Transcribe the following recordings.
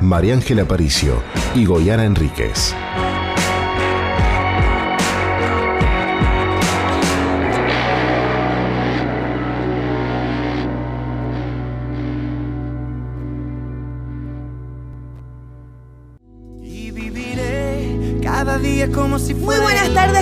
María Ángela Aparicio y Goyana Enríquez. Y viviré cada día como si fuera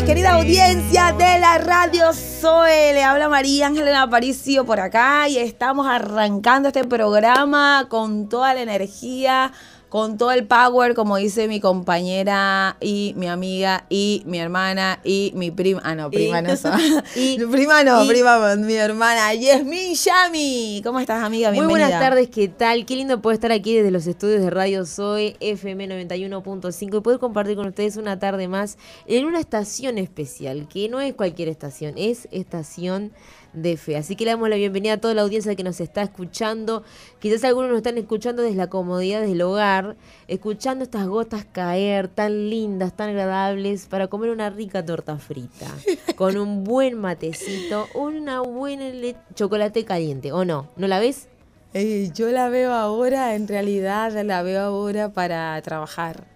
tardes, querida audiencia de la radio Zoe. Le habla María Ángela Aparicio por acá y estamos arrancando este programa con toda la energía, con todo el power, como dice mi compañera y mi amiga y mi hermana y mi prima. Ah, no, prima Y- no y- prima no, y- prima, mi hermana Yasmin Yami. ¿Cómo estás, amiga? Muy Bienvenida. buenas tardes, ¿qué tal? Qué lindo poder estar aquí desde los estudios de Radio Zoe FM 91.5 y poder compartir con ustedes una tarde más en una estación especial, que no es cualquier estación, es estación de fe. Así que le damos la bienvenida a toda la audiencia que nos está escuchando. Quizás algunos nos están escuchando desde la comodidad del hogar, escuchando estas gotas caer tan lindas, tan agradables, para comer una rica torta frita, con un buen matecito, una buena chocolate caliente, ¿o no? ¿No la ves? Eh, yo la veo ahora, en realidad la veo ahora para trabajar.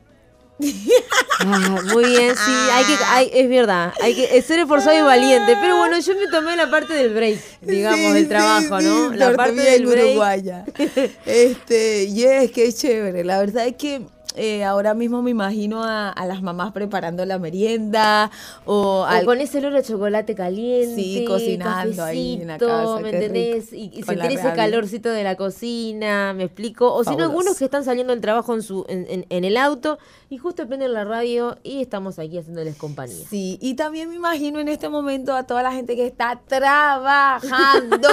Ah, muy bien, sí, hay que, hay- es verdad, hay que ser esforzado y valiente. Pero bueno, yo me tomé la parte del break, digamos, Sí, del trabajo, sí, ¿no? sí, la parte del break. uruguaya. Este, yes, qué chévere. La verdad es que eh, ahora mismo me imagino a, a las mamás preparando la merienda o, O al- con ese olor a chocolate caliente, Sí, cocinando ahí en la casa, ¿me entendés? rico. Y, y sentir ese calorcito de la cocina, ¿me explico? O si no, algunos que están saliendo del trabajo en, su, en, en- en el auto y justo prenden la radio y estamos aquí haciéndoles compañía. Sí, y también me imagino en este momento a toda la gente que está trabajando.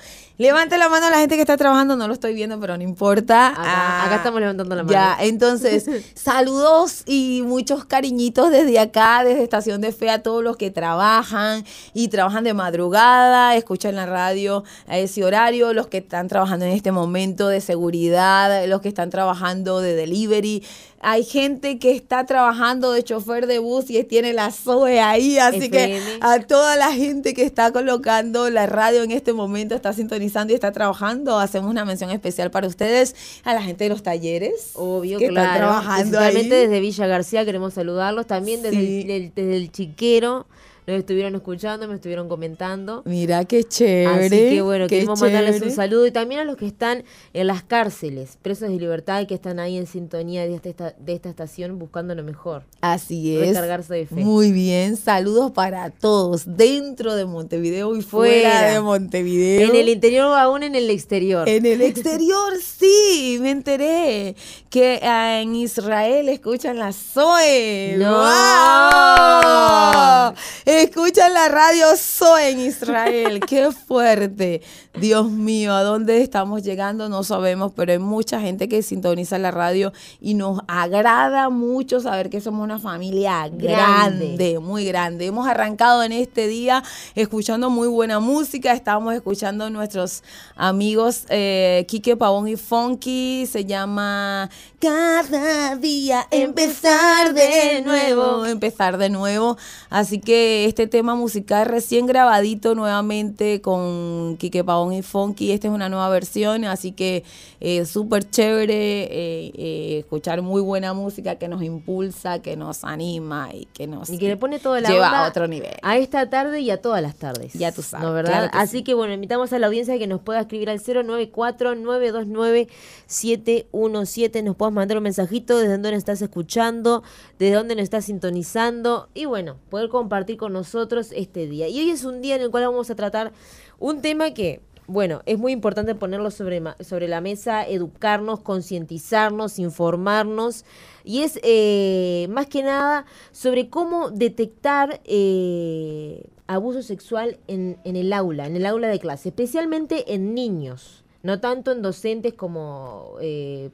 Levante la mano a la gente que está trabajando, no lo estoy viendo, pero no importa. Acá, Ah, acá estamos levantando la mano. Ya, entonces, saludos y muchos cariñitos desde acá, desde Estación de Fe, a todos los que trabajan y trabajan de madrugada, escuchan la radio a ese horario, los que están trabajando en este momento de seguridad, los que están trabajando de delivery. Hay gente que está trabajando de chofer de bus y tiene la SOE ahí, así que a toda la gente que está colocando la radio en este momento, está sintonizando y está trabajando, hacemos una mención especial para ustedes, a la gente de los talleres. Obvio, que claro. están trabajando ahí. desde Villa García queremos saludarlos. También desde, Sí. el, del- desde el Chiquero nos estuvieron escuchando, me estuvieron comentando. Mira qué chévere. Así que bueno, queremos mandarles un saludo y también a los que están en las cárceles, presos de libertad y que están ahí en sintonía de esta, de esta estación buscando lo mejor. Así es. Recargarse de fe. Muy bien, saludos para todos, dentro de Montevideo y fuera, Fuera. de Montevideo. En el interior o aún en el exterior. En el exterior, sí, me enteré que ah, en Israel escuchan la Zoe. No. ¡Wow! Escuchan la radio Zoe en Israel. ¡Qué fuerte! Dios mío, ¿a dónde estamos llegando? No sabemos, pero hay mucha gente que sintoniza la radio y nos agrada mucho saber que somos una familia grande, Grande. muy grande. Hemos arrancado en este día escuchando muy buena música. Estábamos escuchando nuestros amigos eh, Quique Pavón y Funky. Se llama Cada día empezar de nuevo. Empezar de nuevo. Así que este tema musical recién grabadito nuevamente con Quique Pavón y Funky. Esta es una nueva versión. Así que eh, súper chévere eh, eh, escuchar muy buena música que nos impulsa, que nos anima y que nos Y que le pone toda la lleva onda a otro nivel. A esta tarde y a todas las tardes. Ya tú sabes, ¿No, verdad? claro que Así sí. que bueno, invitamos a la audiencia que nos pueda escribir al 094-929-717. Nos puedas mandar un mensajito desde dónde nos estás escuchando, desde dónde nos estás sintonizando. Y bueno, poder compartir con nosotros este día. Y hoy es un día en el cual vamos a tratar un tema que. Bueno, es muy importante ponerlo sobre, sobre la mesa, educarnos, concientizarnos, informarnos. Y es eh, más que nada sobre cómo detectar eh, abuso sexual en, en el aula, en el aula de clase, especialmente en niños, no tanto en docentes como eh,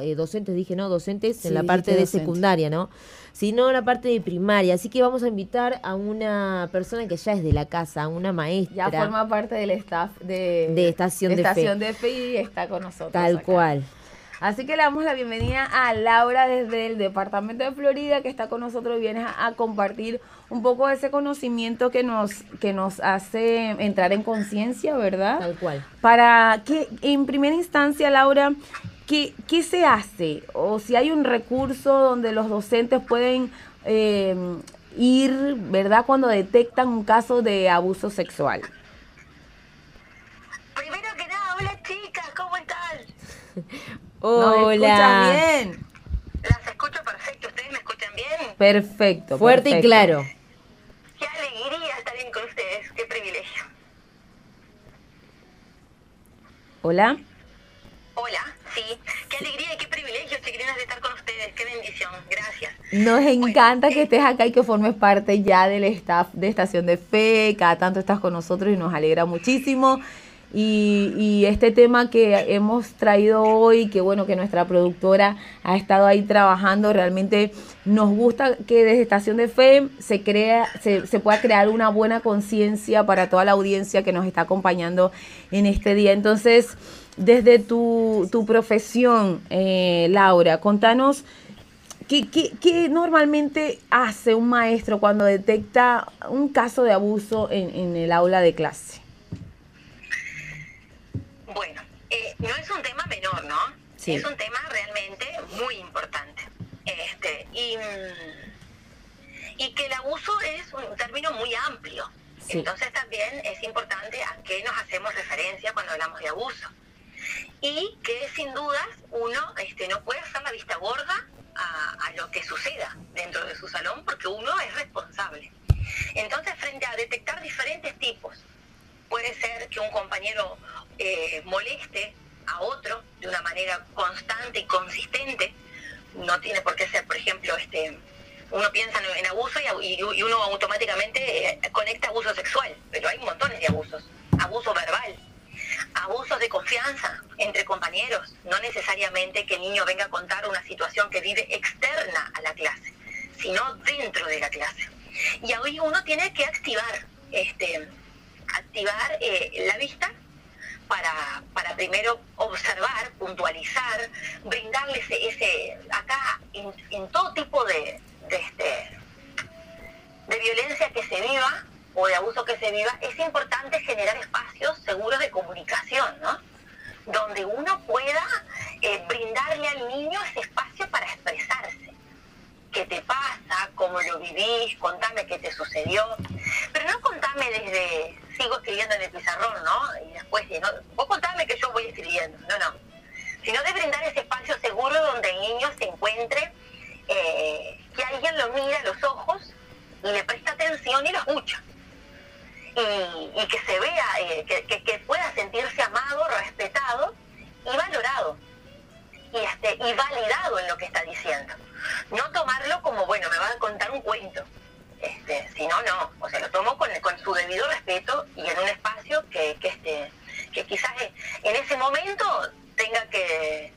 eh, docentes, dije, ¿no? Docentes Sí, en la parte de docente. secundaria, ¿no? Sino en la parte de primaria. Así que vamos a invitar a una persona que ya es de la casa, a una maestra. Ya forma parte del staff de, De Estación de. Estación de Fe y está con nosotros. Tal acá. cual. Así que le damos la bienvenida a Laura desde el departamento de Florida que está con nosotros y viene a, a compartir un poco de ese conocimiento que nos, que nos hace entrar en conciencia, ¿verdad? Tal cual. Para que, en primera instancia, Laura, ¿qué, qué se hace? O si hay un recurso donde los docentes pueden eh, ir, ¿verdad? Cuando detectan un caso de abuso sexual. Primero que nada, hola chicas, ¿cómo están? ¿Nos Hola. escucha bien? Las escucho perfecto, ¿ustedes me escuchan bien? Perfecto. Fuerte y claro. Qué alegría estar bien con ustedes, qué privilegio. Hola. Hola, sí, qué alegría y qué privilegio, chiquilinas, de estar con ustedes, qué bendición, gracias. Nos encanta que estés acá y que formes parte ya del staff de Estación de Fe. Cada tanto estás con nosotros y nos alegra muchísimo. Y, y este tema que hemos traído hoy, que bueno, que nuestra productora ha estado ahí trabajando, realmente nos gusta que desde Estación de Fe se crea, se, se pueda crear una buena conciencia para toda la audiencia que nos está acompañando en este día. Entonces, desde tu, tu profesión, eh, Laura, contanos ¿Qué, qué, qué normalmente hace un maestro cuando detecta un caso de abuso en, en el aula de clase? Bueno, eh, no es un tema menor, ¿no? Sí. Es un tema realmente muy importante. Este, y, mm, y que el abuso es un término muy amplio. Sí. Entonces también es importante a qué nos hacemos referencia cuando hablamos de abuso. Y que sin dudas uno este, no puede hacer la vista gorda a, a lo que suceda dentro de su salón porque uno es responsable. Entonces, frente a detectar diferentes tipos puede ser que un compañero eh, moleste a otro de una manera constante y consistente. No tiene por qué ser, por ejemplo, este uno piensa en, abuso y uno automáticamente eh, conecta abuso sexual, pero hay montones de abusos. Abuso verbal, abusos de confianza entre compañeros, no necesariamente que el niño venga a contar una situación que vive externa a la clase, sino dentro de la clase. Y ahí uno tiene que activar, este, activar eh, la vista para, para primero observar, puntualizar, brindarle ese, acá en, en todo tipo de, de, este, de violencia que se viva o de abuso que se viva, es importante generar espacios seguros de comunicación, ¿no? Donde uno pueda eh, brindarle al niño ese espacio para expresarse. ¿Qué te pasa? ¿Cómo lo vivís? Contame qué te sucedió. No contame desde, sigo escribiendo en el pizarrón, ¿no? Y después, de, ¿no? vos contame que yo voy escribiendo. No, no. Sino de brindar ese espacio seguro donde el niño se encuentre, eh, que alguien lo mira a los ojos y le presta atención y lo escucha. Y, que se vea, eh, que pueda sentirse amado, respetado y valorado. Y, este, y validado en lo que está diciendo. No tomarlo como, bueno, me va a contar un cuento. Este, si no, no. O sea, lo tomo con, su debido respeto y en un espacio que, que, este, que quizás en ese momento tenga que,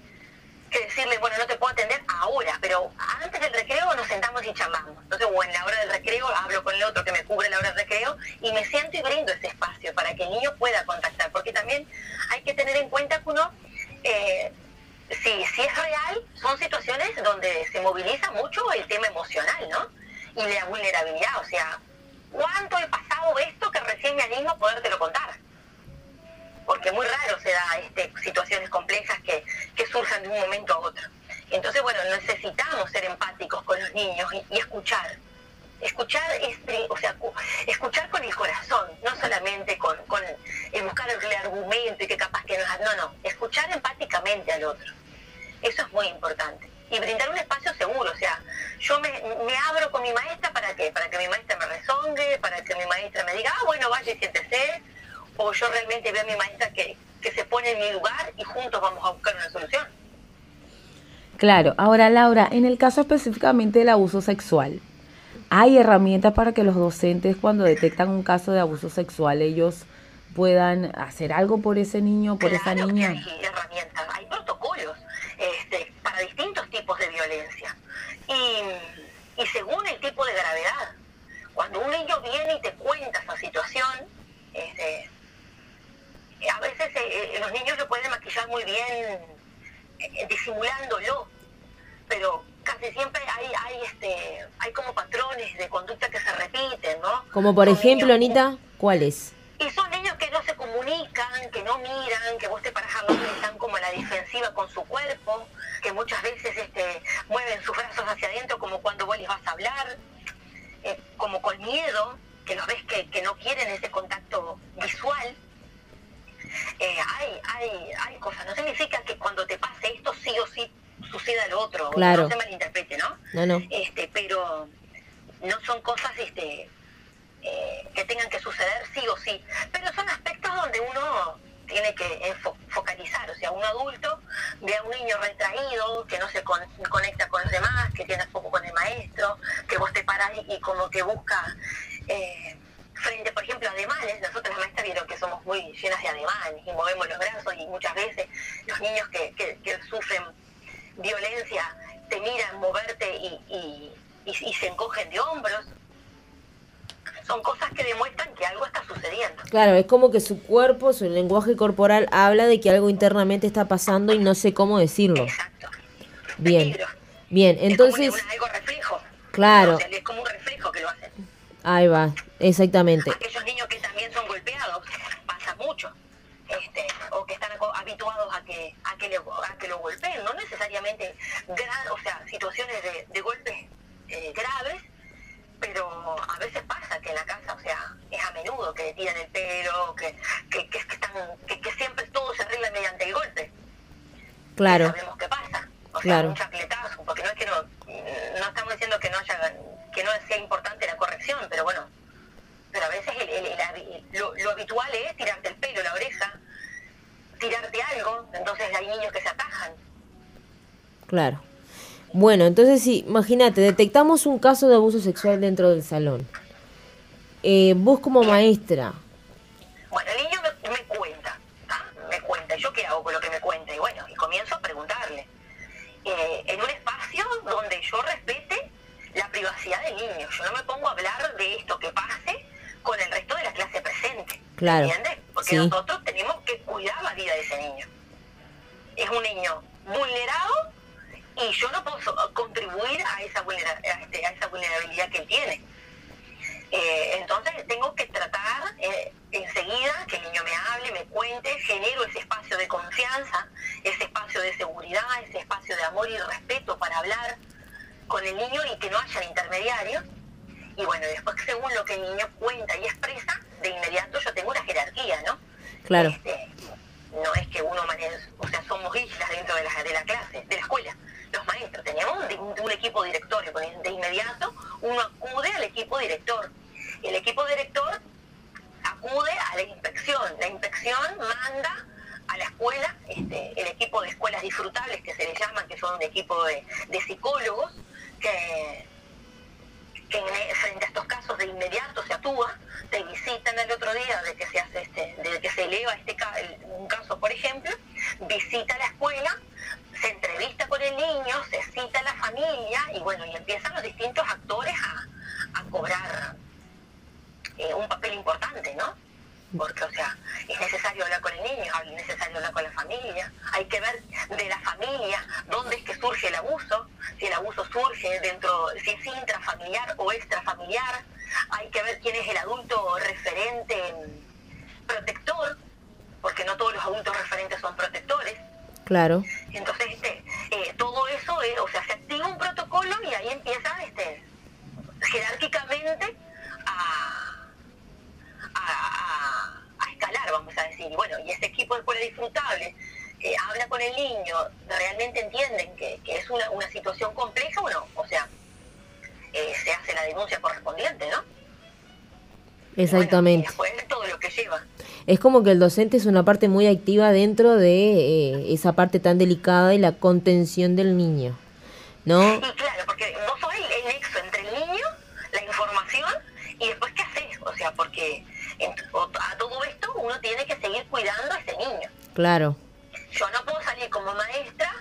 decirle, bueno, no te puedo atender ahora, pero antes del recreo nos sentamos y charlamos. Entonces, o en la hora del recreo hablo con el otro que me cubre la hora del recreo y me siento y brindo ese espacio para que el niño pueda contactar, porque también hay que tener en cuenta que uno, eh, si, si es real, son situaciones donde se moviliza mucho el tema emocional, ¿no? Y la vulnerabilidad, o sea, ¿cuánto he pasado esto que recién me animo a podértelo contar? porque muy raro se da este, situaciones complejas que, que surjan de un momento a otro. Entonces, bueno, necesitamos ser empáticos con los niños y, escuchar. Escuchar es, pri- o sea, cu- escuchar con el corazón, no solamente con, con el buscar el argumento y que capaz que nos... No, no, escuchar empáticamente al otro. Eso es muy importante. Y brindar un espacio seguro, o sea, yo me, me abro con mi maestra para que, para que mi maestra me rezongue, para que mi maestra me diga, ah, bueno, vaya y siéntese, o yo realmente veo a mi maestra que, que se pone en mi lugar y juntos vamos a buscar una solución. Claro, ahora Laura, en el caso específicamente del abuso sexual, ¿hay herramientas para que los docentes cuando detectan un caso de abuso sexual ellos puedan hacer algo por ese niño, por esa Claro que niña? Hay herramientas, hay protocolos este, distintos tipos de violencia y, según el tipo de gravedad. Cuando un niño viene y te cuenta esa situación, este, a veces eh, eh, los niños lo pueden maquillar muy bien eh, disimulándolo, pero casi siempre hay, hay, este, hay como patrones de conducta que se repiten, ¿no? Como por ejemplo, Anita, ¿cuáles? Y son niños que no se comunican, que no miran, que vos te paras están como a la defensiva con su cuerpo que muchas veces este, mueven sus brazos hacia adentro como cuando vos les vas a hablar, eh, como con miedo, que los ves que, que no quieren ese contacto visual. Eh, hay, hay, hay cosas, no significa que cuando te pase esto sí o sí suceda lo otro, Claro. no se malinterprete, ¿no? No, no. este pero no son cosas este eh, que tengan que suceder sí o sí pero son aspectos donde uno tiene que enfo- focalizar o sea un adulto ve a un niño retraído que no se con- conecta con los demás que tiene foco con el maestro que vos te parás y, como que busca eh, frente por ejemplo a ademanes nosotros las maestras vieron que somos muy llenas de ademanes y movemos los brazos y muchas veces los niños que, que- que sufren violencia te miran moverte y, y- y se encogen de hombros. Son cosas que demuestran que algo está sucediendo. Claro, es como que su cuerpo, su lenguaje corporal habla de que algo internamente está pasando y no sé cómo decirlo. Exacto. Bien. Peligro. Bien, Es como entonces, un- algo reflejo. Claro. O sea, es como un reflejo que lo hacen. ahí va, exactamente. Aquellos niños que también son golpeados, pasa mucho. Este, o que están habituados a que a que, le- a que lo golpeen, no necesariamente gra- o sea, situaciones de, de golpes eh, graves, pero a veces pasa que en la casa, o sea, es a menudo que le tiran el pelo, que, que, que, que están, que, siempre todo se arregla mediante el golpe. Claro, Sabemos qué pasa. O sea, Claro. un chacletazo, porque no es que no, no estamos diciendo que no haya, que no sea importante la corrección, pero bueno, pero a veces el- el- el lo, lo habitual es tirarte el pelo, la oreja, tirarte algo, entonces hay niños que se atajan. claro. Bueno, entonces sí, imagínate, detectamos un caso de abuso sexual dentro del salón. Eh, vos como maestra, Bueno, el niño me, me cuenta, ¿ah? me cuenta, ¿y yo qué hago con lo que me cuenta? Y bueno, y comienzo a preguntarle. Eh, en un espacio donde yo respete la privacidad del niño. Yo no me pongo a hablar de esto que pase con el resto de la clase presente. Claro, ¿Entiendes? Porque sí. nosotros tenemos que cuidar la vida de ese niño. Es un niño vulnerado y yo no puedo contribuir a esa, vulnera- a este- a esa vulnerabilidad que él tiene. Eh, entonces tengo que tratar eh, enseguida que el niño me hable, me cuente, genero ese espacio de confianza, ese espacio de seguridad, ese espacio de amor y respeto para hablar con el niño y que no hayan intermediarios. Y bueno, después según lo que el niño cuenta y expresa, de inmediato yo tengo una jerarquía, ¿no? claro, Este, no es que uno maneje, o sea, somos islas dentro de la, de la clase, de la escuela. Los maestros tenemos un, un equipo directorio, de inmediato uno acude al equipo director. El equipo director acude a la inspección. La inspección manda la escuela, este, el equipo de escuelas disfrutables que se les llama, que son un equipo de, psicólogos, que, que en- frente a estos casos de inmediato se actúa, te visitan el otro día de que se hace este, de que se eleva este un caso, por ejemplo, visita la escuela, se entrevista con el niño, se cita a la familia y bueno, y empiezan los distintos actores a, a cobrar eh, un papel importante, ¿no? Porque, o sea, es necesario hablar con el niño, es necesario hablar con la familia, hay que ver de la familia dónde es que surge el abuso, si el abuso surge dentro, si es intrafamiliar o extrafamiliar, hay que ver quién es el adulto referente protector, porque no todos los adultos referentes son protectores, claro, entonces, este, eh, todo eso, es, o sea, se activa un protocolo y ahí empieza este, jerárquicamente a, a, a- a escalar, vamos a decir. Y bueno, y ese equipo de escuela disfrutable eh, habla con el niño, realmente entienden que, que es una, una situación compleja o no, o sea, eh, se hace la denuncia correspondiente, ¿no? Y bueno, exactamente. y todo lo que lleva. Es como que el docente es una parte muy activa dentro de eh, esa parte tan delicada y la contención del niño, ¿no? Y claro, porque vos sos el, el nexo entre el niño, la información y después qué haces. O sea, porque en- o- a todo esto uno tiene que seguir cuidando a ese niño. Claro, Yo no puedo salir como maestra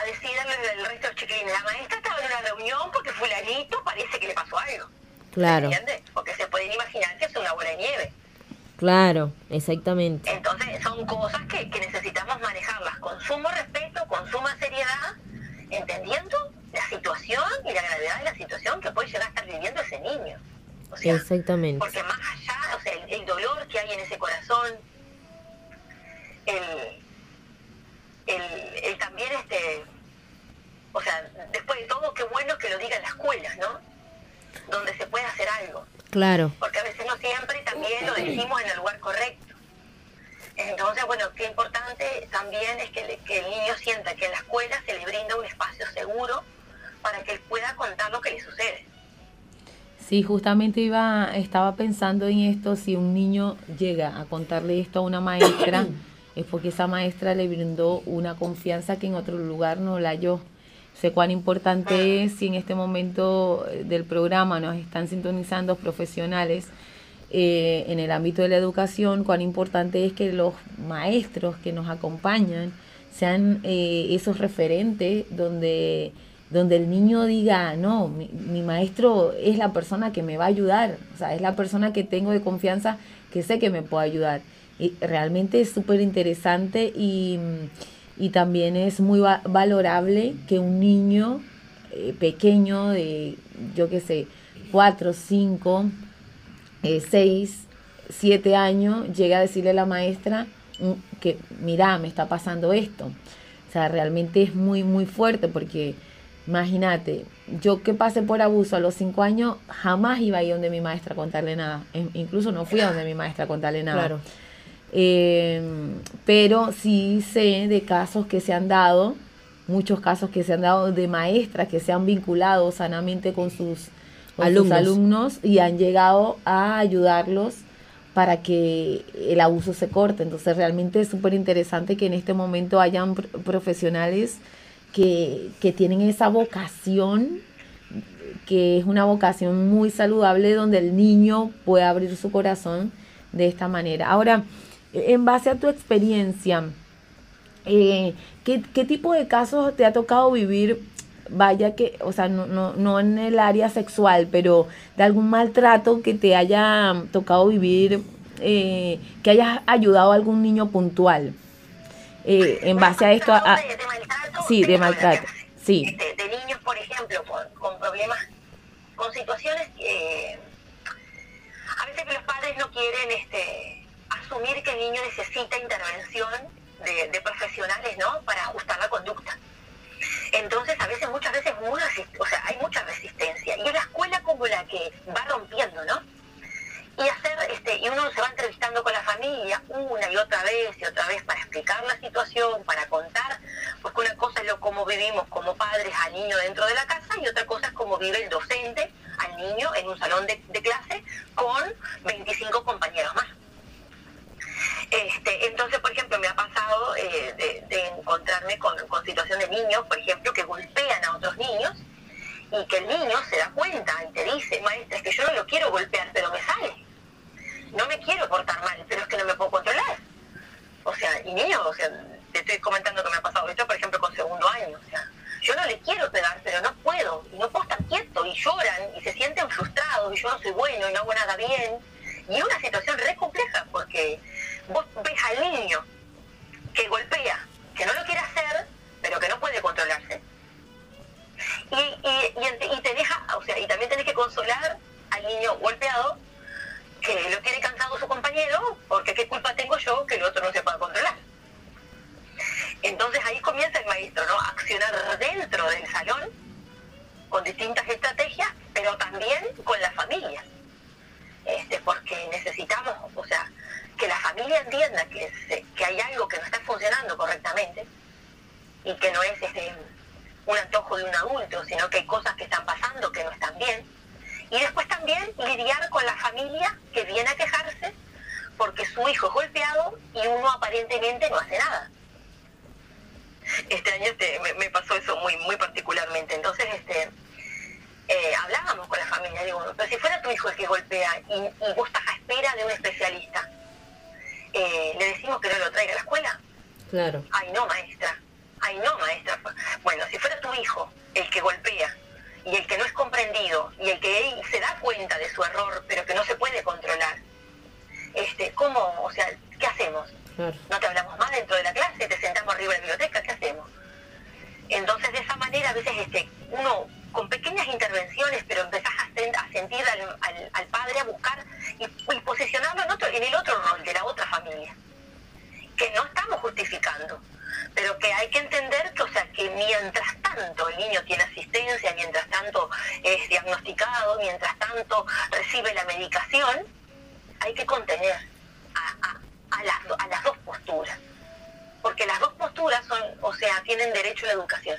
a decirle al resto de los chiquilines, la maestra estaba en una reunión porque fulanito parece que le pasó algo. claro, ¿Entiendes? Porque se pueden imaginar que es una bola de nieve. claro, exactamente. Entonces son cosas que, que necesitamos manejarlas con sumo respeto, con suma seriedad, entendiendo la situación y la gravedad de la situación que puede llegar a estar viviendo ese niño. O sea, Exactamente. Porque más allá, o sea, el, el dolor que hay en ese corazón, el, el, el también este, o sea, después de todo, qué bueno que lo digan las escuelas, ¿no? Donde se puede hacer algo Claro. porque a veces no siempre también lo decimos en el lugar correcto. Entonces, bueno, qué importante también es que el niño sienta que en la escuela se le brinda un espacio seguro para que él pueda contar lo que le sucede. Sí, justamente iba, estaba pensando en esto, si un niño llega a contarle esto a una maestra, es porque esa maestra le brindó una confianza que en otro lugar no la halló. Sé cuán importante es si en este momento eh, del programa nos están sintonizando profesionales eh, en el ámbito de la educación, cuán importante es que los maestros que nos acompañan sean eh, esos referentes donde, donde el niño diga, no, mi, maestro es la persona que me va a ayudar, o sea, es la persona que tengo de confianza que sé que me puede ayudar. Y realmente es súper interesante y, y también es muy va- valorable que un niño eh, pequeño de, yo qué sé, cuatro, cinco, eh, seis, siete años, llega a decirle a la maestra mm, que, mira, me está pasando esto. O sea, realmente es muy, muy fuerte porque, imagínate, yo que pasé por abuso a los cinco años, jamás iba a ir donde mi maestra a contarle nada. In- Incluso no fui a donde mi maestra a contarle nada. Claro. Eh, pero sí sé de casos que se han dado, muchos casos que se han dado de maestras que se han vinculado sanamente con sus con sus Alumnos. alumnos y han llegado a ayudarlos para que el abuso se corte. Entonces realmente es súper interesante que en este momento hayan pr- profesionales que, que tienen esa vocación que es una vocación muy saludable donde el niño puede abrir su corazón de esta manera. Ahora, en base a tu experiencia, eh, ¿qué, qué tipo de casos te ha tocado vivir? Vaya que, o sea, no, no, no en el área sexual, pero de algún maltrato que te haya tocado vivir, eh, que hayas ayudado a algún niño puntual. Eh, en base a esto, a- a- de, maltrato, sí, de maltrato, sí. Este, de niños, por ejemplo, con, con problemas, con situaciones a veces que los padres no quieren este, asumir que el niño necesita intervención de, de profesionales, ¿no? Para ajustar la conducta. Entonces, a veces, muchas veces, muy resist- o sea, hay mucha resistencia. Y es la escuela como la que va rompiendo, ¿no? Y hacer, este, y uno se va entrevistando con la familia una y otra vez y otra vez para explicar la situación, para contar, porque una cosa es lo cómo vivimos como padres al niño dentro de la casa y otra cosa es cómo vive el docente al niño en un salón de, clase con 25 compañeros más. Este, entonces, por ejemplo, me ha pasado eh, de, de encontrarme con, con situación de niños, por ejemplo, que golpean a otros niños y que el niño se da cuenta y te dice, maestra, es que yo no lo quiero golpear, pero me sale. No me quiero portar mal, pero es que no me puedo controlar. O sea, te estoy comentando que me ha pasado esto, por ejemplo, con segundo año. O sea, yo no le quiero pegar, pero no puedo. Y no puedo estar quieto. Y lloran y se sienten frustrados. Y yo no soy bueno y no hago nada bien. Y es una situación re compleja porque vos ves al niño que golpea, que no lo quiere hacer, pero que no puede controlarse. Y te deja, o sea, y también tenés que consolar al niño golpeado que lo tiene cansado su compañero, porque qué culpa tengo yo que el otro no se pueda controlar. Entonces ahí comienza el maestro, ¿no? Accionar dentro del salón con distintas estrategias, pero también con la familia. Este, porque necesitamos, o sea, que la familia entienda que, que hay algo que no está funcionando correctamente y que no es este, un antojo de un adulto, sino que hay cosas que están pasando que no están bien. Y después también lidiar con la familia que viene a quejarse porque su hijo es golpeado y uno aparentemente no hace nada. Este año este, me, me pasó eso muy muy particularmente. Entonces, este, eh, hablábamos con la familia, digo, pero si fuera tu hijo el que golpea y, y vos estás a espera de un especialista, eh, ¿le decimos que no lo traiga a la escuela? Claro. Ay, no, maestra. Ay, no, maestra. Bueno, si fuera tu hijo el que golpea y el que no es comprendido y el que él se da cuenta de su error, pero que no se puede controlar, este, ¿cómo? O sea, ¿qué hacemos? ¿No te hablamos más dentro de la clase? ¿Te sentamos arriba de la biblioteca? ¿Qué hacemos? Entonces de esa manera a veces este, uno con pequeñas intervenciones, pero empezás a, sen- a sentir al, al- padre a buscar y, y posicionarlo en, otro, en el otro rol de la otra familia, que no estamos justificando, pero que hay que entender que, o sea, que mientras tanto el niño tiene asistencia, mientras tanto es diagnosticado, mientras tanto recibe la medicación, hay que contener a, a- a las, do- a las dos posturas, porque las dos posturas son, o sea, tienen derecho a la educación.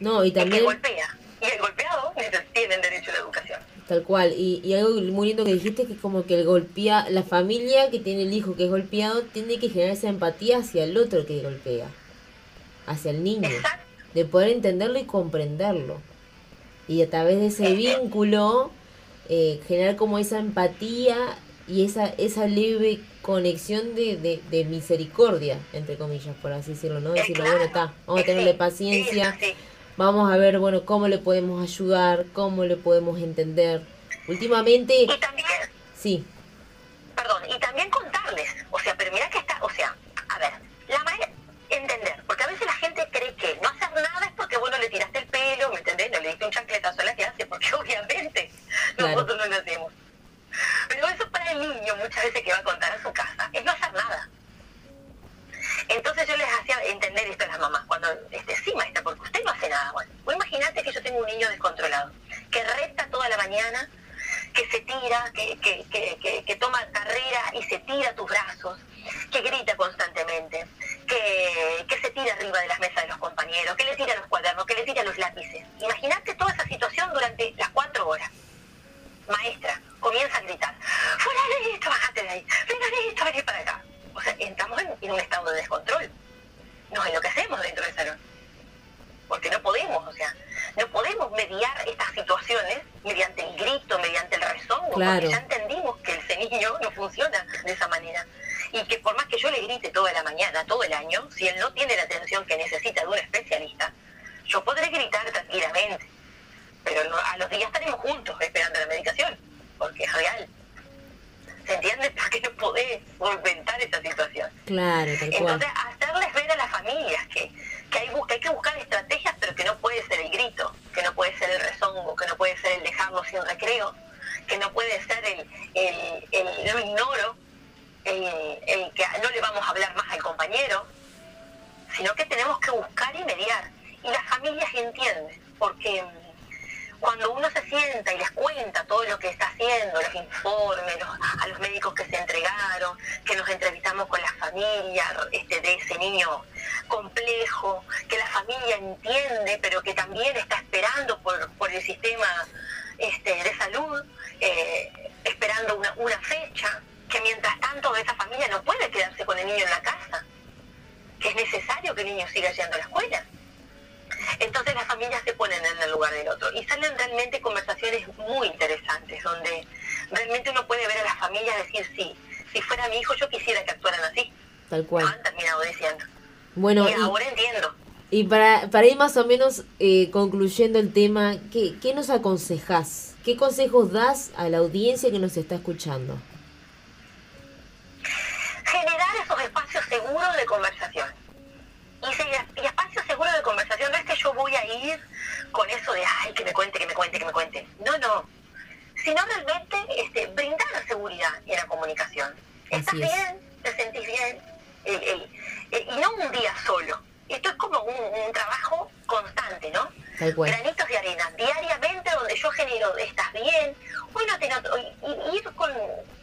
No, y El que también, golpea y el golpeado tienen derecho a la educación. tal cual, y, y algo muy lindo que dijiste que como que el golpea, la familia que tiene el hijo que es golpeado tiene que generar esa empatía hacia el otro que golpea, hacia el niño, Exacto. de poder entenderlo y comprenderlo. Y a través de ese vínculo, eh, generar como esa empatía y esa, esa leve conexión de, de, de misericordia, entre comillas, por así decirlo, ¿no? Decirlo, bueno, está, vamos a Eh, tenerle paciencia. Vamos a ver, bueno, cómo le podemos ayudar, cómo le podemos entender. Últimamente, Y también, sí, perdón, y también contarles, o sea, pero mira que está, o sea, a ver, la manera, entender, porque a veces la gente cree que no hacer nada es porque, bueno, le tiraste el pelo, ¿me entendés? No le diste un chancletazo a la hace, porque obviamente Claro. nosotros no lo hacemos. Niño, muchas veces que va a contar a su casa, es no hacer nada. Entonces yo les hacía entender esto a las mamás, cuando, este, sí maestra, porque usted no hace nada. Bueno, vos imaginate que yo tengo un niño descontrolado, que recta toda la mañana, que se tira, que, que, que, que toma carrera y se tira a tus brazos, que grita constantemente, que, que se tira arriba de las mesas de los compañeros, que le tira los cuadernos, que le tira los lápices. Imagínate toda esa situación durante las cuatro horas. Maestra, comienza a gritar, fulanito, bájate de ahí, fulanito, vení para acá. O sea, entramos en, en un estado de descontrol. Nos enloquecemos dentro del salón. Porque no podemos, o sea, no podemos mediar estas situaciones mediante el grito, mediante el rezongo, Claro. porque ya entendimos que ese niño no funciona de esa manera. Y que por más que yo le grite toda la mañana, todo el año, si él no tiene la atención que necesita de un especialista, yo podré gritar tranquilamente. Pero no- a los días estaremos juntos esperando la medicación, porque es real. ¿Se entiende? Porque no podés solventar esa situación. claro, tal cual. Entonces, hacerles ver a las familias que, que, hay, que hay que buscar estrategias, pero que no puede ser el grito, que no puede ser el rezongo, que no puede ser el dejarlo sin recreo, que no puede ser el, el, el lo ignoro, el, el que no le vamos a hablar más al compañero, sino que tenemos que buscar y mediar. Y las familias entienden, porque cuando uno se sienta y les cuenta todo lo que está haciendo, los informes, a los médicos que se entregaron, que nos entrevistamos con la familia este, de ese niño complejo, que la familia entiende, pero que también está esperando por, por el sistema este, de salud, eh, esperando una, una fecha, que mientras tanto esa familia no puede quedarse con el niño en la casa, que es necesario que el niño siga yendo a la escuela. Entonces las familias se ponen en el lugar del otro y salen realmente conversaciones muy interesantes donde realmente uno puede ver a las familias decir, sí, si fuera mi hijo yo quisiera que actuaran así. Tal cual. han terminado diciendo. Bueno, y y, ahora entiendo. y para, para ir más o menos eh, concluyendo el tema, ¿qué, ¿qué nos aconsejas? ¿Qué consejos das a la audiencia que nos está escuchando? Generar esos espacios seguros de conversación. Y espacios seguros de conversación no es que yo voy a ir con eso de, ay, que me cuente, que me cuente, que me cuente. No, no. Sino realmente este, brindar la seguridad en la comunicación. ¿Estás es. bien? ¿Te sentís bien? El- el- el- y no un día solo. Esto es como un, un trabajo constante, ¿no? Granitos de arena, diariamente donde yo genero, ¿estás bien? Bueno, te noto- y, y ir con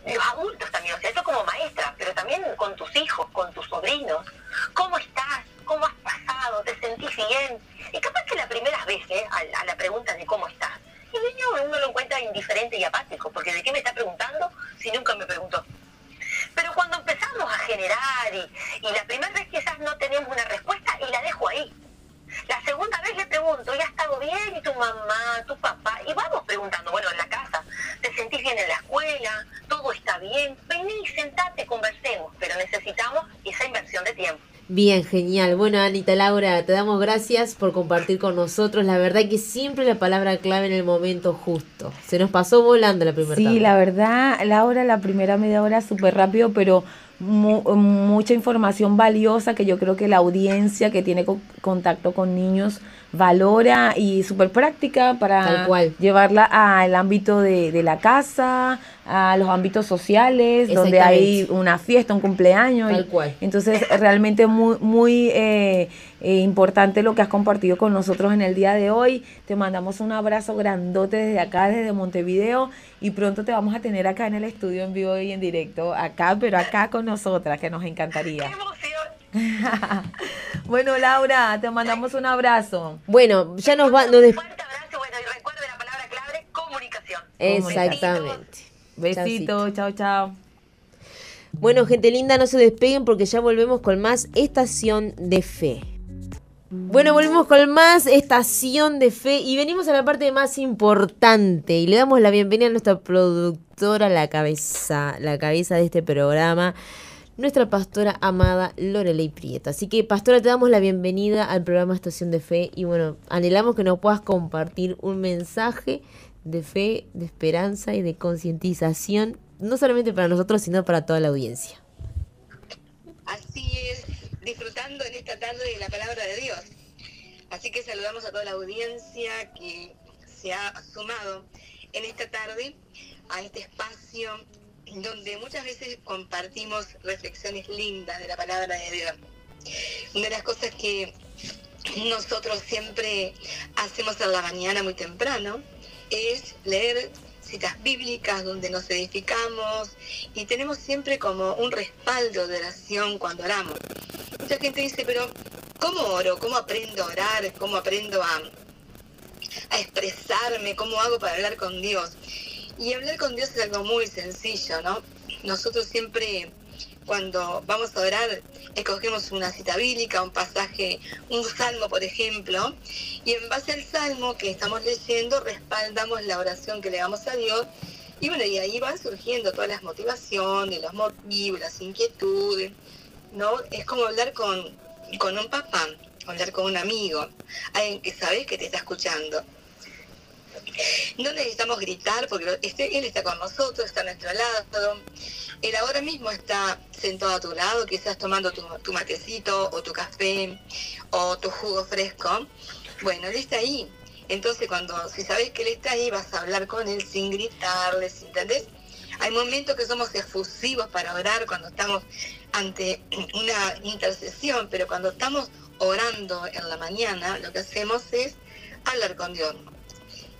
los adultos también, o sea, yo como maestra, pero también con tus hijos, con tus sobrinos. ¿Cómo estás? ¿Cómo has pasado? ¿Te sentís bien? Y capaz que las primeras veces, a, a la pregunta de cómo estás, el niño uno lo encuentra indiferente y apático, porque ¿de qué me está preguntando si nunca me preguntó? Pero cuando empezamos a generar y, y la primera vez quizás no tenemos una respuesta y la dejo ahí. La segunda vez le pregunto, ¿y ha estado bien? ¿Y tu mamá, tu papá? Y vamos preguntando, bueno, en la casa, ¿te sentís bien en la escuela? ¿Todo está bien? Vení, sentate, conversemos, pero necesitamos esa inversión de tiempo. Bien, genial. Bueno, Anita Laura, te damos gracias por compartir con nosotros. La verdad que siempre la palabra clave en el momento justo. Se nos pasó volando la primera Sí, la verdad, Laura, la primera media hora súper rápido, pero mu- mucha información valiosa que yo creo que la audiencia que tiene contacto con niños valora y súper práctica para Tal cual. llevarla al ámbito de, de la casa, a los ámbitos sociales, donde hay una fiesta, un cumpleaños. Tal cual. Entonces, realmente muy, muy eh, eh, importante lo que has compartido con nosotros en el día de hoy. Te mandamos un abrazo grandote desde acá, desde Montevideo, y pronto te vamos a tener acá en el estudio en vivo y en directo, acá, pero acá con nosotras, que nos ¡Qué encantaría. bueno, Laura, te mandamos un abrazo. Bueno, ya nos va. Nos des- Fuerte abrazo, bueno, y recuerde la palabra clave, comunicación. Exactamente. Besitos, chao, chao. Bueno, gente linda, no se despeguen porque ya volvemos con más Estación de Fe. Bueno, volvemos con más Estación de Fe y venimos a la parte más importante y le damos la bienvenida a nuestra productora, la cabeza, la cabeza de este programa, nuestra pastora amada Lorelei Prieto. Así que, pastora, te damos la bienvenida al programa Estación de Fe y bueno, anhelamos que nos puedas compartir un mensaje de fe, de esperanza y de concientización, no solamente para nosotros, sino para toda la audiencia. Así es, disfrutando en esta tarde de la palabra de Dios. Así que saludamos a toda la audiencia que se ha sumado en esta tarde a este espacio donde muchas veces compartimos reflexiones lindas de la palabra de Dios. Una de las cosas que nosotros siempre hacemos en la mañana muy temprano es leer citas bíblicas donde nos edificamos y tenemos siempre como un respaldo de oración cuando oramos. Mucha gente dice, pero ¿cómo oro? ¿Cómo aprendo a orar? ¿Cómo aprendo a, a expresarme? ¿Cómo hago para hablar con Dios? Y hablar con Dios es algo muy sencillo, ¿no? Nosotros siempre cuando vamos a orar escogemos una cita bíblica, un pasaje, un salmo, por ejemplo, y en base al salmo que estamos leyendo respaldamos la oración que le damos a Dios. Y bueno, y ahí van surgiendo todas las motivaciones, los motivos, las inquietudes, ¿no? Es como hablar con, con un papá, hablar con un amigo, alguien que sabes que te está escuchando. No necesitamos gritar porque este- Él está con nosotros, está a nuestro lado. Él ahora mismo está sentado a tu lado, quizás tomando tu, matecito o tu café o tu jugo fresco. Bueno, Él está ahí. Entonces, cuando si sabes que Él está ahí, vas a hablar con Él sin gritarle, ¿entendés? Hay momentos que somos efusivos para orar cuando estamos ante una intercesión, pero cuando estamos orando en la mañana, lo que hacemos es hablar con Dios.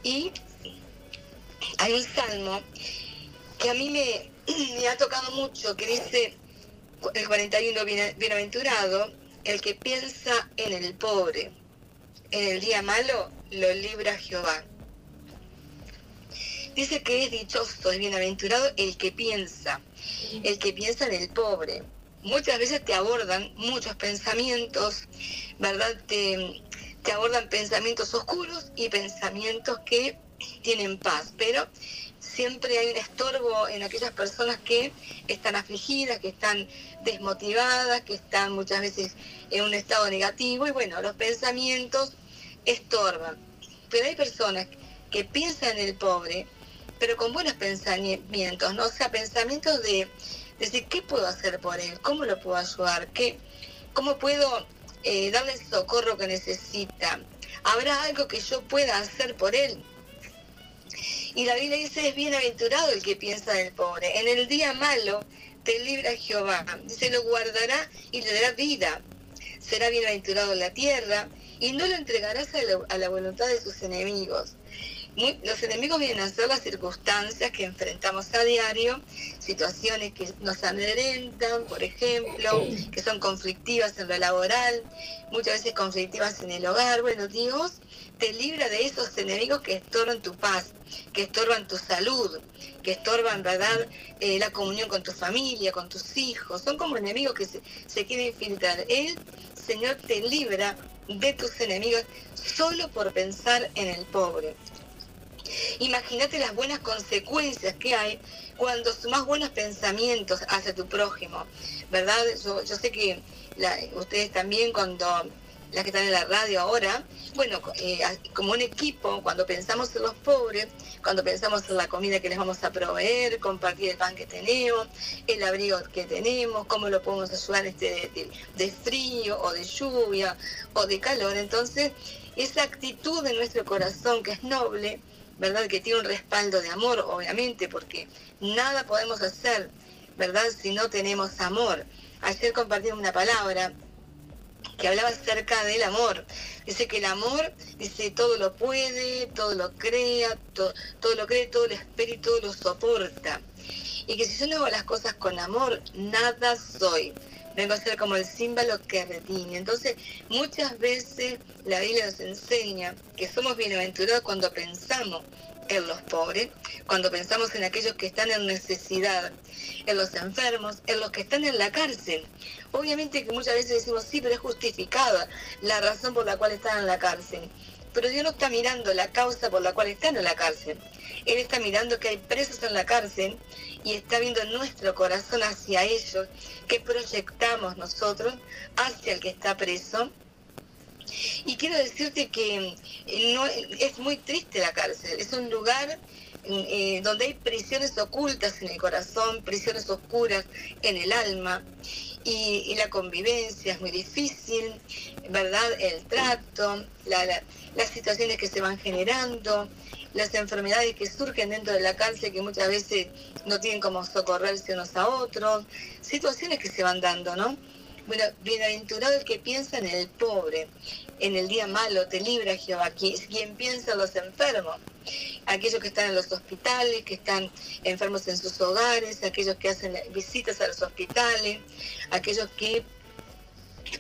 Y hay un salmo que a mí me, ha tocado mucho, que dice el 41, "Bien- bienaventurado el que piensa en el pobre, en el día malo lo libra Jehová. Dice que es dichoso, es bienaventurado el que piensa, el que piensa en el pobre. Muchas veces te abordan muchos pensamientos, ¿verdad? Te, te abordan pensamientos oscuros y pensamientos que tienen paz, pero siempre hay un estorbo en aquellas personas que están afligidas, que están desmotivadas, que están muchas veces en un estado negativo y bueno, los pensamientos estorban. Pero hay personas que piensan en el pobre, pero con buenos pensamientos, ¿no? O sea, pensamientos de decir, ¿qué puedo hacer por él? ¿Cómo lo puedo ayudar? ¿Qué, ¿Cómo puedo eh, darle el socorro que necesita? ¿Habrá algo que yo pueda hacer por él? Y la Biblia dice, es bienaventurado el que piensa en el pobre. En el día malo te libra Jehová. Dice, lo guardará y le dará vida. Será bienaventurado en la tierra y no lo entregarás a la voluntad de sus enemigos. Los enemigos vienen a ser las circunstancias que enfrentamos a diario, situaciones que nos amedrentan, por ejemplo, que son conflictivas en lo laboral, muchas veces conflictivas en el hogar. Bueno, Dios te libra de esos enemigos que estorban tu paz, que estorban tu salud, que estorban, ¿verdad?, eh, la comunión con tu familia, con tus hijos. Son como enemigos que se, se quieren infiltrar. Él, Señor, te libra de tus enemigos solo por pensar en el pobre. Imagínate las buenas consecuencias que hay cuando sumas buenos pensamientos hacia tu prójimo, ¿verdad? Yo, sé que ustedes también cuando las que están en la radio ahora, bueno, eh, como un equipo, cuando pensamos en los pobres, cuando pensamos en la comida que les vamos a proveer, compartir el pan que tenemos, el abrigo que tenemos, cómo lo podemos ayudar este de, de frío o de lluvia o de calor, entonces esa actitud de nuestro corazón que es noble, ¿verdad? Que tiene un respaldo de amor, obviamente, porque nada podemos hacer, ¿verdad? Si no tenemos amor. Ayer compartimos una palabra que hablaba acerca del amor. Dice que el amor, dice, todo lo puede, todo lo crea, todo, todo lo cree, todo lo espera y todo lo soporta. Y que si yo no hago las cosas con amor, nada soy a ser como el símbolo que retiene. Entonces, muchas veces la Biblia nos enseña que somos bienaventurados cuando pensamos en los pobres, cuando pensamos en aquellos que están en necesidad, en los enfermos, en los que están en la cárcel. Obviamente que muchas veces decimos, sí, pero es justificada la razón por la cual están en la cárcel. Pero Dios no está mirando la causa por la cual están en la cárcel. Él está mirando que hay presos en la cárcel y está viendo nuestro corazón hacia ellos, que proyectamos nosotros hacia el que está preso. Y quiero decirte que eh, no, es muy triste la cárcel, es un lugar eh, donde hay prisiones ocultas en el corazón, prisiones oscuras en el alma, y, la convivencia es muy difícil, ¿verdad? El trato, las situaciones que se van generando, las enfermedades que surgen dentro de la cárcel que muchas veces no tienen como socorrerse unos a otros, situaciones que se van dando, ¿no? Bueno, bienaventurado el que piensa en el pobre, en el día malo te libra Jehová, quien piensa en los enfermos, aquellos que están en los hospitales, que están enfermos en sus hogares, aquellos que hacen visitas a los hospitales, aquellos que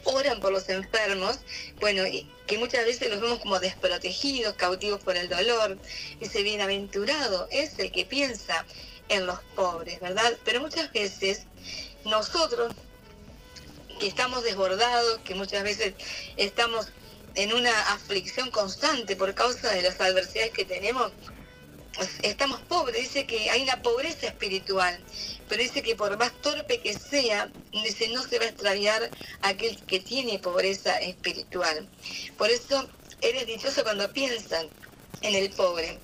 oran por los enfermos, bueno, que muchas veces los vemos como desprotegidos, cautivos por el dolor. Ese bienaventurado es el que piensa en los pobres, ¿verdad? Pero muchas veces nosotros que estamos desbordados, que muchas veces estamos en una aflicción constante por causa de las adversidades que tenemos, estamos pobres, dice que hay una pobreza espiritual, pero dice que por más torpe que sea, dice no se va a extraviar aquel que tiene pobreza espiritual. Por eso eres dichoso cuando piensan en el pobre.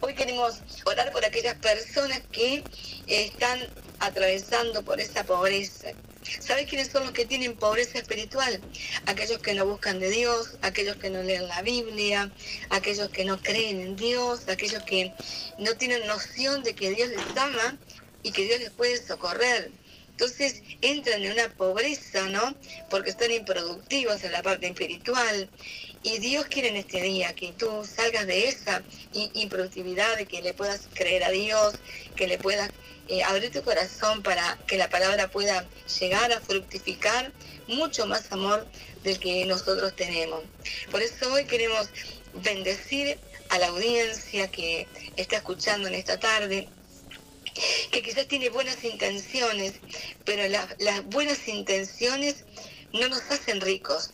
Hoy queremos orar por aquellas personas que están atravesando por esa pobreza, ¿Sabes quiénes son los que tienen pobreza espiritual? Aquellos que no buscan de Dios, aquellos que no leen la Biblia, aquellos que no creen en Dios, aquellos que no tienen noción de que Dios les ama y que Dios les puede socorrer. Entonces entran en una pobreza, ¿no? Porque están improductivos en la parte espiritual. Y Dios quiere en este día que tú salgas de esa improductividad, de que le puedas creer a Dios, que le puedas eh, abrir tu corazón para que la palabra pueda llegar a fructificar mucho más amor del que nosotros tenemos. Por eso hoy queremos bendecir a la audiencia que está escuchando en esta tarde, que quizás tiene buenas intenciones, pero las buenas intenciones no nos hacen ricos.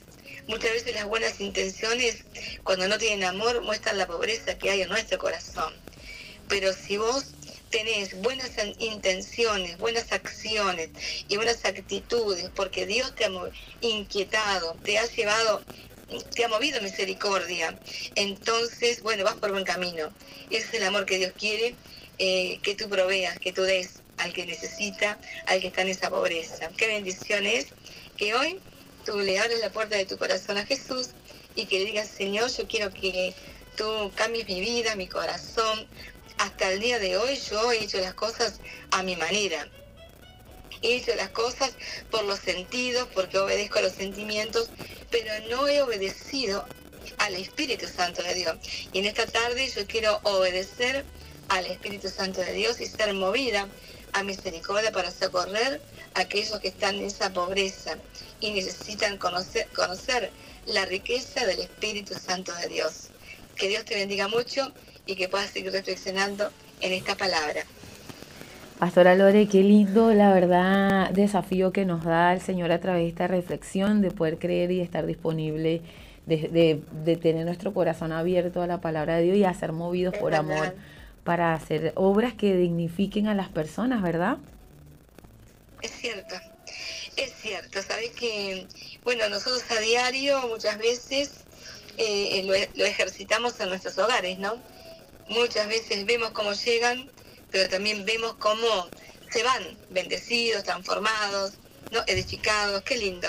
Muchas veces las buenas intenciones, cuando no tienen amor, muestran la pobreza que hay en nuestro corazón. Pero si vos tenés buenas intenciones, buenas acciones y buenas actitudes, porque Dios te ha inquietado, te ha llevado, te ha movido misericordia, entonces, bueno, vas por buen camino. Ese es el amor que Dios quiere eh, que tú proveas, que tú des al que necesita, al que está en esa pobreza. Qué bendición es que hoy tú le abres la puerta de tu corazón a Jesús y que le digas, Señor, yo quiero que tú cambies mi vida, mi corazón, hasta el día de hoy yo he hecho las cosas a mi manera. He hecho las cosas por los sentidos, porque obedezco a los sentimientos, pero no he obedecido al Espíritu Santo de Dios. Y en esta tarde yo quiero obedecer al Espíritu Santo de Dios y ser movida a misericordia para socorrer a aquellos que están en esa pobreza y necesitan conocer, conocer la riqueza del Espíritu Santo de Dios. Que Dios te bendiga mucho y que puedas seguir reflexionando en esta palabra. Pastora Lore, qué lindo, la verdad, desafío que nos da el Señor a través de esta reflexión, de poder creer y estar disponible, de, de, tener nuestro corazón abierto a la palabra de Dios y a ser movidos por amor para hacer obras que dignifiquen a las personas, ¿verdad? Es cierto, es cierto, sabes que Bueno, nosotros a diario muchas veces eh, lo, lo ejercitamos en nuestros hogares, ¿no? Muchas veces vemos cómo llegan, pero también vemos cómo se van bendecidos, transformados, ¿no? edificados, qué lindo.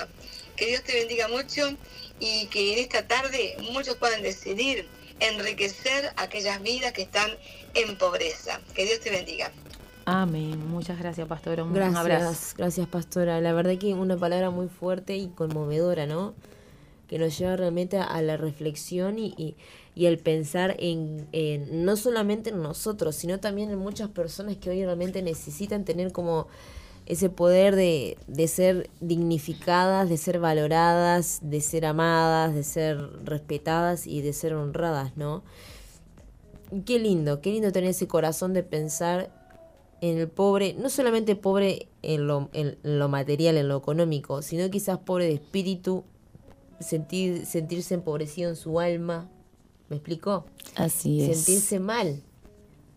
Que Dios te bendiga mucho y que en esta tarde muchos puedan decidir enriquecer aquellas vidas que están en pobreza. Que Dios te bendiga. Amén. Muchas gracias, pastora. Un Gracias, abrazo. gracias pastora. La verdad que una palabra muy fuerte y conmovedora, ¿no? Que nos lleva realmente a, a la reflexión y, y, y el pensar en, no solamente en nosotros, sino también en muchas personas que hoy realmente necesitan tener como ese poder de, de ser dignificadas, de ser valoradas, de ser amadas, de ser respetadas y de ser honradas, ¿no? Qué lindo, qué lindo tener ese corazón de pensar en el pobre, no solamente pobre en lo, en lo material, en lo económico, sino quizás pobre de espíritu, sentir, sentirse empobrecido en su alma. ¿Me explicó? Así es. Sentirse mal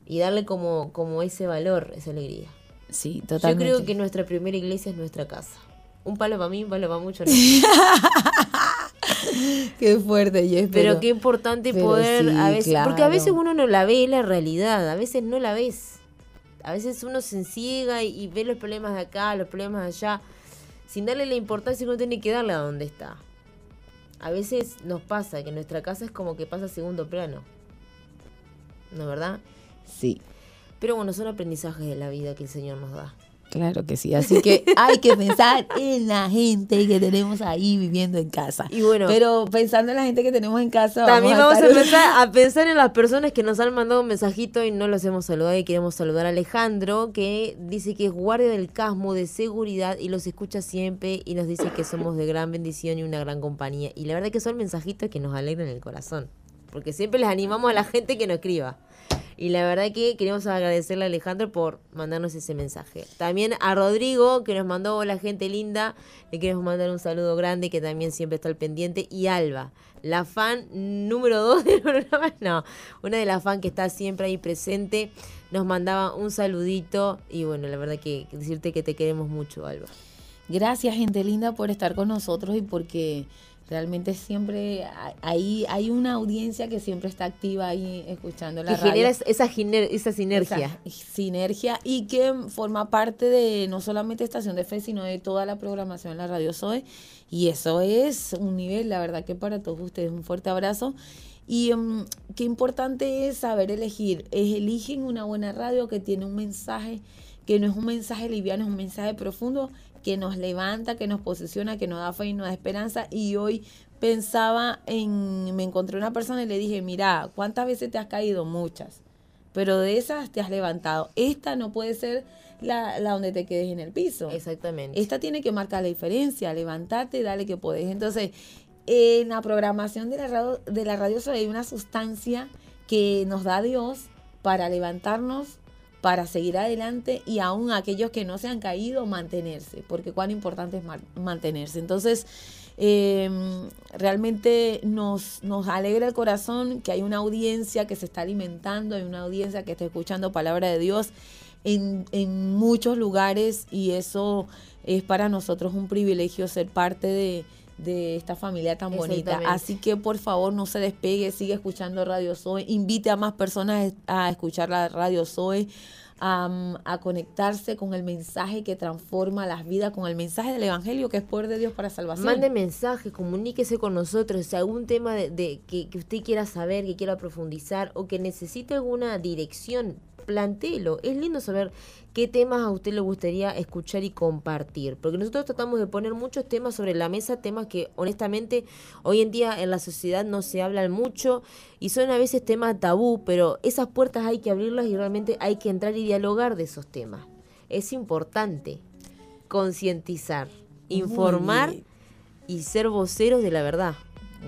y darle como, como ese valor, esa alegría. Sí, Yo totalmente. creo que nuestra primera iglesia es nuestra casa. Un palo para mí, un palo para muchos. Qué fuerte, Jess, Pero, qué importante pero poder sí, a veces, porque a veces uno no la ve la realidad, a veces no la ves. A veces uno se enciega y, y ve los problemas de acá, los problemas de allá, sin darle la importancia que uno tiene que darle a donde está. A veces nos pasa que nuestra casa es como que pasa a segundo plano. ¿No verdad? Sí, Pero bueno, son aprendizajes de la vida que el Señor nos da. Claro que sí. Así que hay que pensar en la gente que tenemos ahí viviendo en casa. Y bueno, Pero pensando en la gente que tenemos en casa, También vamos a estar- empezar a pensar en las personas que nos han mandado un mensajito y no los hemos saludado y queremos saludar a Alejandro que dice que es guardia del casmo de seguridad y los escucha siempre y nos dice que somos de gran bendición y una gran compañía. Y la verdad que son mensajitos que nos alegran el corazón, porque siempre les animamos a la gente que nos escriba. Y la verdad que queremos agradecerle a Alejandro por mandarnos ese mensaje. También a Rodrigo, que nos mandó Hola gente linda, le queremos mandar un saludo grande, que también siempre está al pendiente. Y Alba, la fan número dos del programa, no, una de las fan que está siempre ahí presente, nos mandaba un saludito. Y bueno, la verdad que decirte que te queremos mucho, Alba. Gracias, gente linda, por estar con nosotros y porque realmente siempre hay- hay, una audiencia que siempre está activa ahí escuchando la Que radio. genera esa, esa sinergia. Esa sinergia y que forma parte de no solamente Estación de Fe, sino de toda la programación en la Radio Zoe. Y eso es un nivel, la verdad que para todos ustedes un fuerte abrazo. Y mm, qué importante es saber elegir. Es eligen una buena radio que tiene un mensaje que no es un mensaje liviano, es un mensaje profundo que nos levanta, que nos posiciona, que nos da fe y nos da esperanza. Y hoy pensaba en, me encontré una persona y le dije, mira, ¿cuántas veces te has caído? Muchas pero de esas te has levantado. Esta no puede ser la, la donde te quedes en el piso. Exactamente. Esta tiene que marcar la diferencia, levantarte, dale que podés. Entonces, en la programación de la radio, de la radio hay una sustancia que nos da Dios para levantarnos, para seguir adelante y aún aquellos que no se han caído, mantenerse, porque cuán importante es mantenerse. Entonces, eh, realmente nos, nos alegra el corazón que hay una audiencia que se está alimentando, hay una audiencia que está escuchando palabra de Dios en, en muchos lugares y eso es para nosotros un privilegio ser parte de, de esta familia tan bonita. Así que por favor no se despegue, sigue escuchando Radio Zoe, invite a más personas a escuchar la Radio Zoe, a, a conectarse con el mensaje que transforma las vidas, con el mensaje del Evangelio que es poder de Dios para salvación. Mande mensajes, comuníquese con nosotros. Si algún tema de, de- que, que usted quiera saber, que quiera profundizar o que necesite alguna dirección, plantéelo. Es lindo saber qué temas a usted le gustaría escuchar y compartir. Porque nosotros tratamos de poner muchos temas sobre la mesa, temas que honestamente hoy en día en la sociedad no se hablan mucho y son a veces temas tabú, pero esas puertas hay que abrirlas y realmente hay que entrar y dialogar de esos temas. Es importante concientizar, informar y ser voceros de la verdad.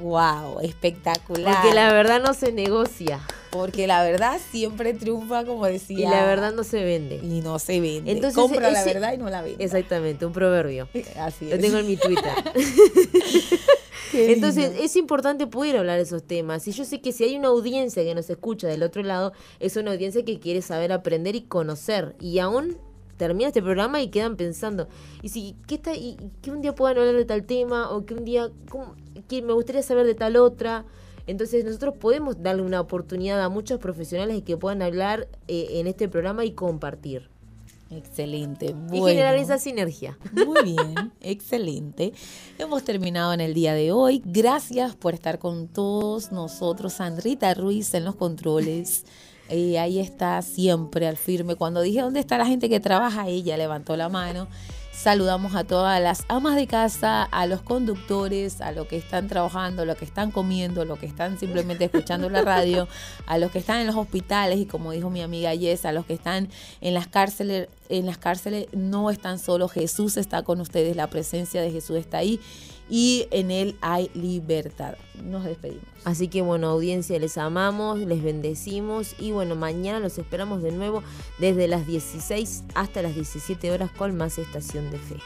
Wow, espectacular. Porque la verdad no se negocia Porque la verdad siempre triunfa, como decía. y la verdad no se vende. y no se vende. Entonces, Compra la verdad y no la vende. Exactamente, un proverbio. Así Lo es. tengo en mi Twitter. Entonces es importante poder hablar de esos temas. Y yo sé que si hay una audiencia que nos escucha del otro lado, es una audiencia que quiere saber aprender y conocer. Y aún termina este programa y quedan pensando, y si que está y, que un día puedan hablar de tal tema o que un día que me gustaría saber de tal otra. Entonces nosotros podemos darle una oportunidad a muchos profesionales que puedan hablar eh, en este programa y compartir. Excelente. y generar esa sinergia. Muy bien, excelente. Hemos terminado en el día de hoy. Gracias por estar con todos nosotros. Sandrita Ruiz en los controles. Y ahí está siempre al firme. Cuando dije dónde está la gente que trabaja, ella levantó la mano. Saludamos a todas las amas de casa, a los conductores, a los que están trabajando, a los que están comiendo, a los que están simplemente escuchando la radio, a los que están en los hospitales y como dijo mi amiga Jess, a los que están en las cárceles, en las cárceles no están solos, Jesús está con ustedes, la presencia de Jesús está ahí y en Él hay libertad. Nos despedimos. Así que bueno, audiencia, les amamos, les bendecimos y bueno, mañana los esperamos de nuevo desde las 16 hasta las 17 horas con más estación de fe.